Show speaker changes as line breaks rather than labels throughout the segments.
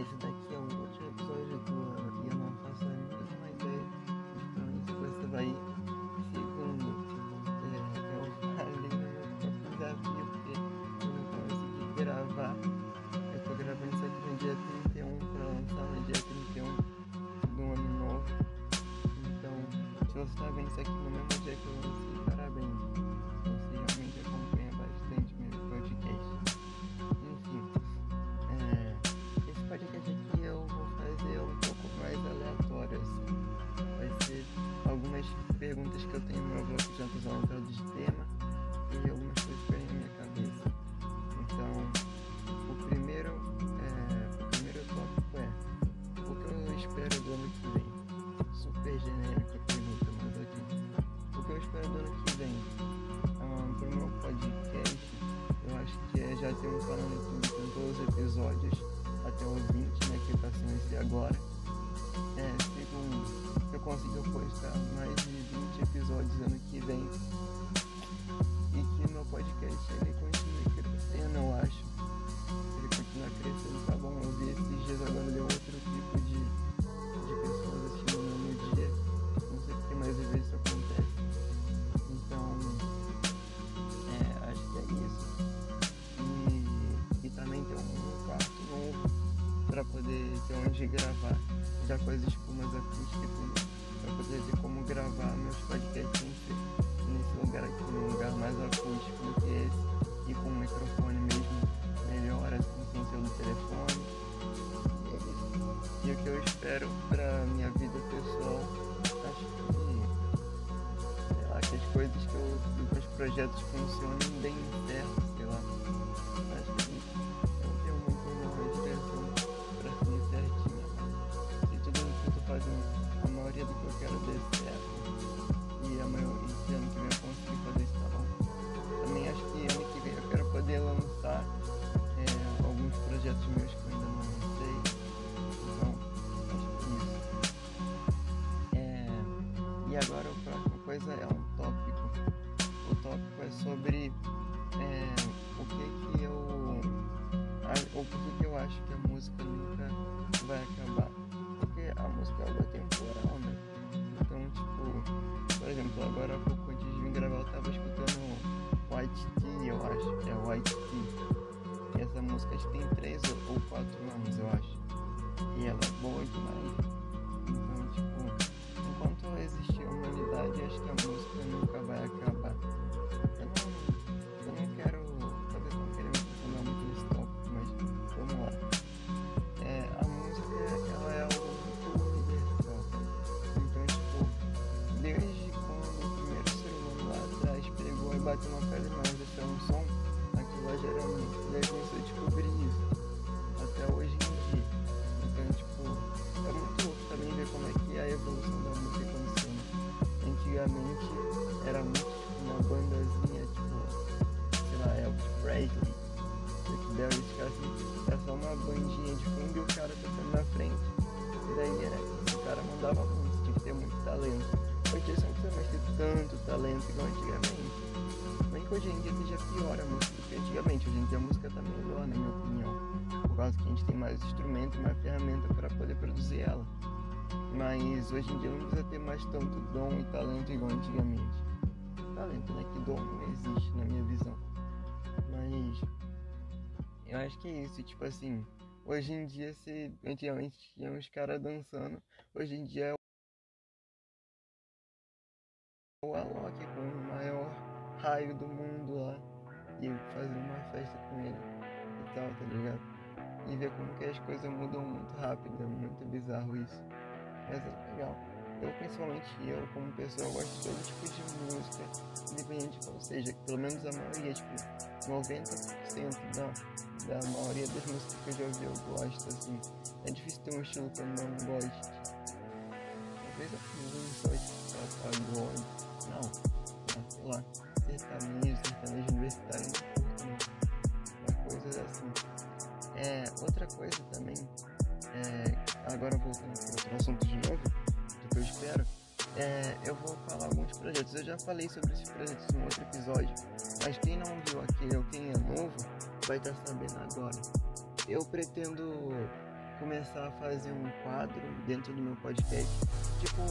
esse daqui é o último episódio do E eu não faço a mínima ideia de pra onde você vai. Segundo, é, eu falei no meu próprio desafio porque eu não consegui gravar. Eu tô gravando isso aqui no dia 31 pra lançar no dia 31 do ano novo. Então, se você tá vendo isso aqui no mesmo dia que eu lancei, já ter um canal no YouTube com todos os episódios, até o 20, né, que tá sendo esse agora. É, segundo, eu consigo postar mais de 20 episódios ano que vem e que meu podcast ele continue crescendo, eu para poder ter onde gravar, já com as espumas acústicas para poder ter como gravar meus podcasts nesse, lugar aqui, num lugar mais acústico do que esse, e com um microfone mesmo melhor, assim, sem ser do telefone. E o que eu espero pra minha vida pessoal, acho que, sei lá, que as coisas que eu, que os projetos funcionem bem certo, sei lá. Acho que coisa é um tópico. O tópico é sobre é, o que que eu. Ou por que eu acho que a música nunca vai acabar. Porque a música é algo temporal, né? Então, tipo, por exemplo, agora há pouco antes de vir gravar eu tava escutando White Tea, eu acho, é White Tea. E essa música tem 3 ou- 4 anos, eu talento igual antigamente. Bem que hoje em dia esteja pior a música do que antigamente. Hoje em dia a música tá melhor, na minha opinião. Por causa que a gente tem mais instrumento, mais ferramenta para poder produzir ela. Mas hoje em dia não precisa ter mais tanto dom e talento igual antigamente. Talento, né? Que dom não existe na minha visão. Mas eu acho que é isso, tipo assim, hoje em dia se antigamente tinha uns caras dançando, hoje em dia o Alok com o maior raio do mundo lá e fazer uma festa com ele e tal, tá ligado? E ver como que as coisas mudam muito rápido, é muito bizarro isso. Mas é legal. Eu principalmente eu como pessoa gosto de todo tipo de música, independente, ou seja, pelo menos a maioria, tipo, 90% da, da maioria das músicas que eu já ouvi eu gosto, assim. É difícil ter um estilo que eu não goste. Talvez um só tipo. Não, mas sei lá, sertanejo, sertanejo universitário, não curto não. Uma coisa assim. É, outra coisa também, é, agora voltando para outro assunto de novo, do que eu espero, é, eu vou falar alguns projetos. Eu já falei sobre esses projetos em outro episódio, mas quem não viu aquele ou quem é novo vai estar sabendo agora. Eu pretendo começar a fazer um quadro dentro do meu podcast, tipo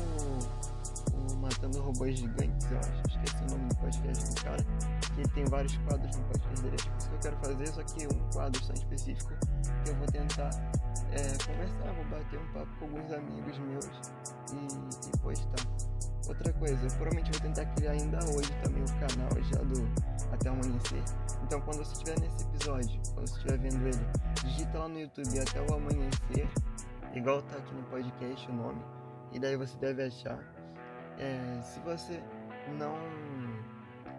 o Matando Robôs Gigantes, eu acho, esqueci o nome do podcast do cara, que tem vários quadros no podcast dele, é tipo isso que eu quero fazer, só que um quadro só específico que eu vou tentar é, conversar, vou bater um papo com alguns amigos meus e, e postar. Outra coisa, eu provavelmente vou tentar criar ainda hoje também o canal já do Até Amanhecer. Então quando você estiver nesse episódio, quando você estiver vendo ele, digita lá no YouTube Até o Amanhecer, igual tá aqui no podcast o nome, e daí você deve achar. Se você não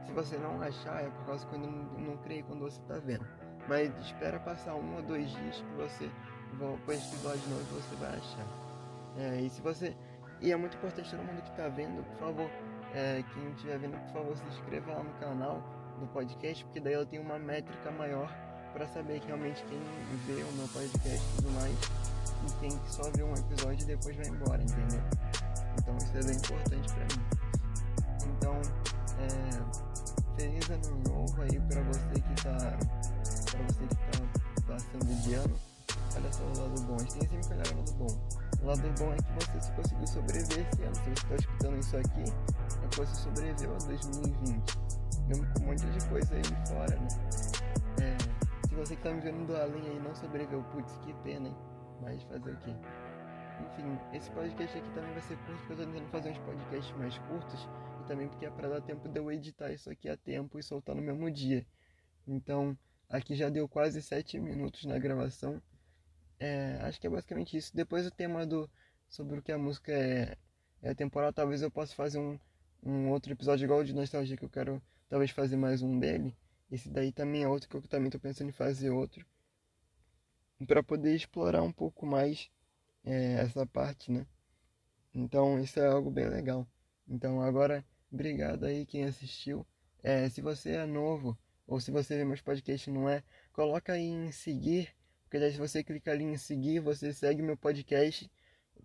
se você não achar é por causa que eu não, não criei quando você tá vendo. Mas espera passar um ou dois dias que você esse episódio novo e você vai achar. É, e se você e é muito importante todo mundo que está vendo, por favor, é, quem estiver vendo, por favor, se inscreva lá no canal do podcast, porque daí eu tenho uma métrica maior para saber realmente quem vê o meu podcast e tudo mais e tem que só ver um episódio e depois vai embora, entendeu? Então isso é bem importante para mim. Então, é, feliz ano novo aí para você que tá para você que tá passando de ano. Olha só o lado bom, a gente tem sempre que olhar o lado bom o lado bom é que você se conseguiu sobreviver esse ano. Se você está escutando isso aqui, é que você sobreviveu a 2020. Mesmo com um monte de coisa aí fora, né? É, se você que tá me vendo do além aí não sobreviveu, putz, que pena, hein? Mas fazer o quê? Enfim, esse podcast aqui também vai ser curto, porque eu tô tentando fazer uns podcasts mais curtos e também porque é pra dar tempo de eu editar isso aqui a tempo e soltar no mesmo dia. Então, aqui já deu quase 7 minutos na gravação. É, acho que é basicamente isso. Depois o tema do sobre o que a música é, é temporal, talvez eu possa fazer um, um outro episódio igual de nostalgia que eu quero talvez fazer mais um dele. Esse daí também é outro que eu também estou pensando em fazer outro. para poder explorar um pouco mais é, essa parte, né? Então isso é algo bem legal. Então agora, obrigado aí quem assistiu. É, se você é novo ou se você vê meus podcasts não é, coloca aí em seguir porque daí se você clicar ali em seguir, você segue meu podcast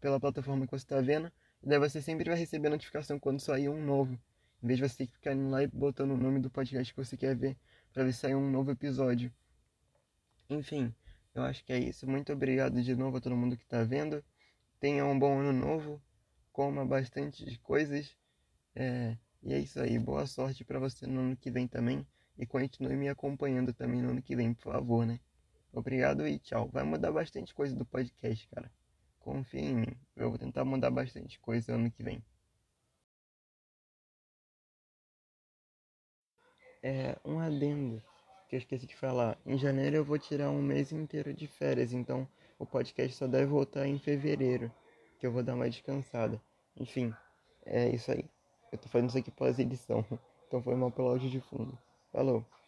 pela plataforma que você está vendo. E daí você sempre vai receber notificação quando sair um novo. Em vez de você ficar indo lá e botando o nome do podcast que você quer ver para ver se sair um novo episódio. Enfim, eu acho que é isso. Muito obrigado de novo a todo mundo que está vendo. Tenha um bom ano novo. Coma bastante coisas. É, e é isso aí. Boa sorte para você no ano que vem também. E continue me acompanhando também no ano que vem, por favor, né? Obrigado e tchau. Vai mudar bastante coisa do podcast, cara. Confia em mim. Eu vou tentar mudar bastante coisa ano que vem. É, um adendo que eu esqueci de falar. Em janeiro eu vou tirar um mês inteiro de férias, então o podcast só deve voltar em fevereiro, que eu vou dar uma descansada. Enfim, é isso aí. Eu tô fazendo isso aqui pós edição, então foi mal pelo áudio de fundo. Falou!